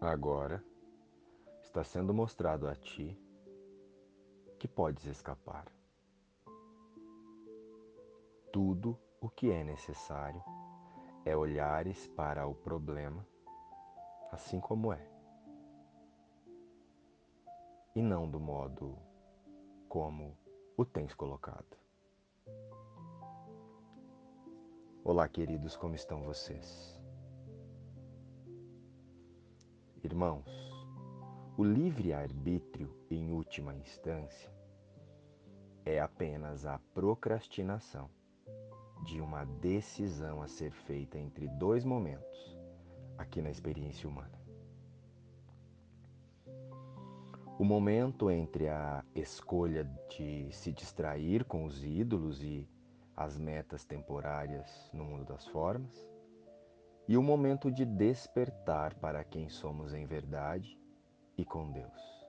Agora está sendo mostrado a ti que podes escapar. Tudo o que é necessário é olhares para o problema assim como é, e não do modo como o tens colocado. Olá, queridos, como estão vocês? Irmãos, o livre-arbítrio, em última instância, é apenas a procrastinação de uma decisão a ser feita entre dois momentos aqui na experiência humana. O momento entre a escolha de se distrair com os ídolos e as metas temporárias no mundo das formas, e o momento de despertar para quem somos em verdade e com Deus,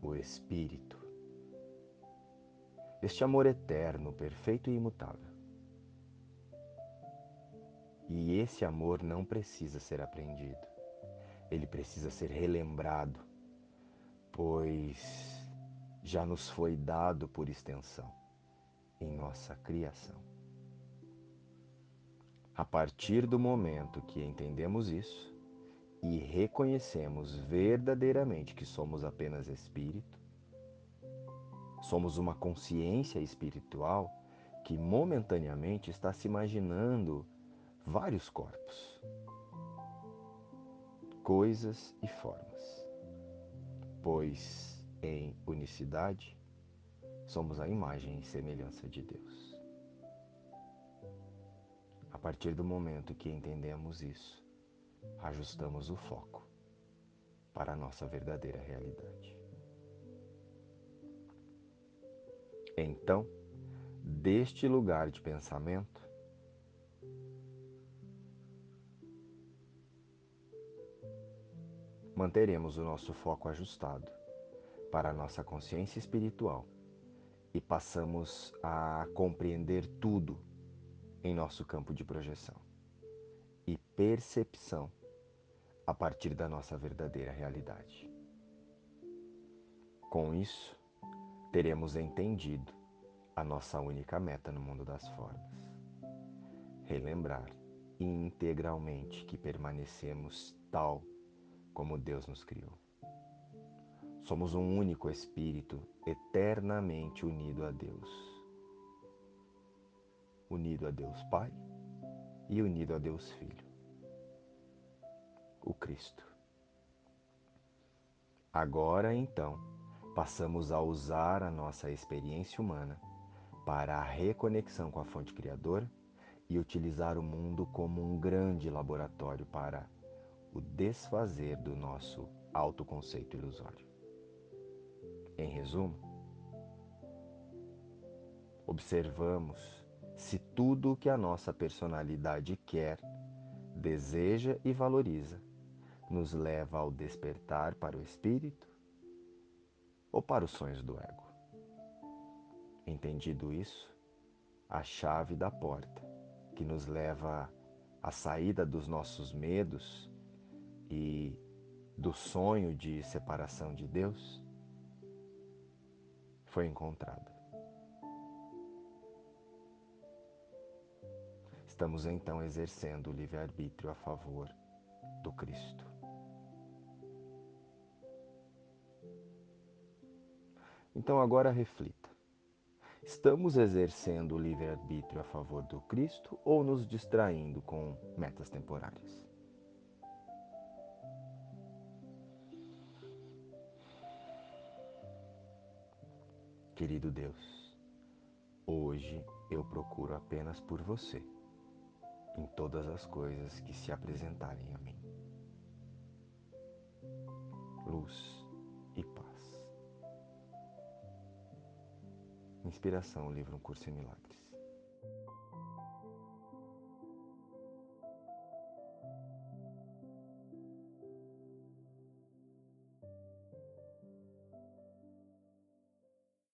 o Espírito. Este amor eterno, perfeito e imutável. E esse amor não precisa ser aprendido, ele precisa ser relembrado, pois já nos foi dado por extensão em nossa criação. A partir do momento que entendemos isso e reconhecemos verdadeiramente que somos apenas espírito, somos uma consciência espiritual que momentaneamente está se imaginando vários corpos, coisas e formas, pois em unicidade somos a imagem e semelhança de Deus. A partir do momento que entendemos isso, ajustamos o foco para a nossa verdadeira realidade. Então, deste lugar de pensamento, manteremos o nosso foco ajustado para a nossa consciência espiritual e passamos a compreender tudo em nosso campo de projeção e percepção a partir da nossa verdadeira realidade. Com isso, teremos entendido a nossa única meta no mundo das formas. Relembrar integralmente que permanecemos tal como Deus nos criou. Somos um único espírito eternamente unido a Deus. Unido a Deus Pai e unido a Deus Filho, o Cristo. Agora então, passamos a usar a nossa experiência humana para a reconexão com a fonte criadora e utilizar o mundo como um grande laboratório para o desfazer do nosso autoconceito ilusório. Em resumo, observamos se tudo o que a nossa personalidade quer, deseja e valoriza nos leva ao despertar para o espírito ou para os sonhos do ego. Entendido isso, a chave da porta que nos leva à saída dos nossos medos e do sonho de separação de Deus foi encontrada. Estamos então exercendo o livre-arbítrio a favor do Cristo. Então agora reflita. Estamos exercendo o livre-arbítrio a favor do Cristo ou nos distraindo com metas temporárias? Querido Deus, hoje eu procuro apenas por você em todas as coisas que se apresentarem a mim. Luz e paz. Inspiração, livro Um Curso em Milagres.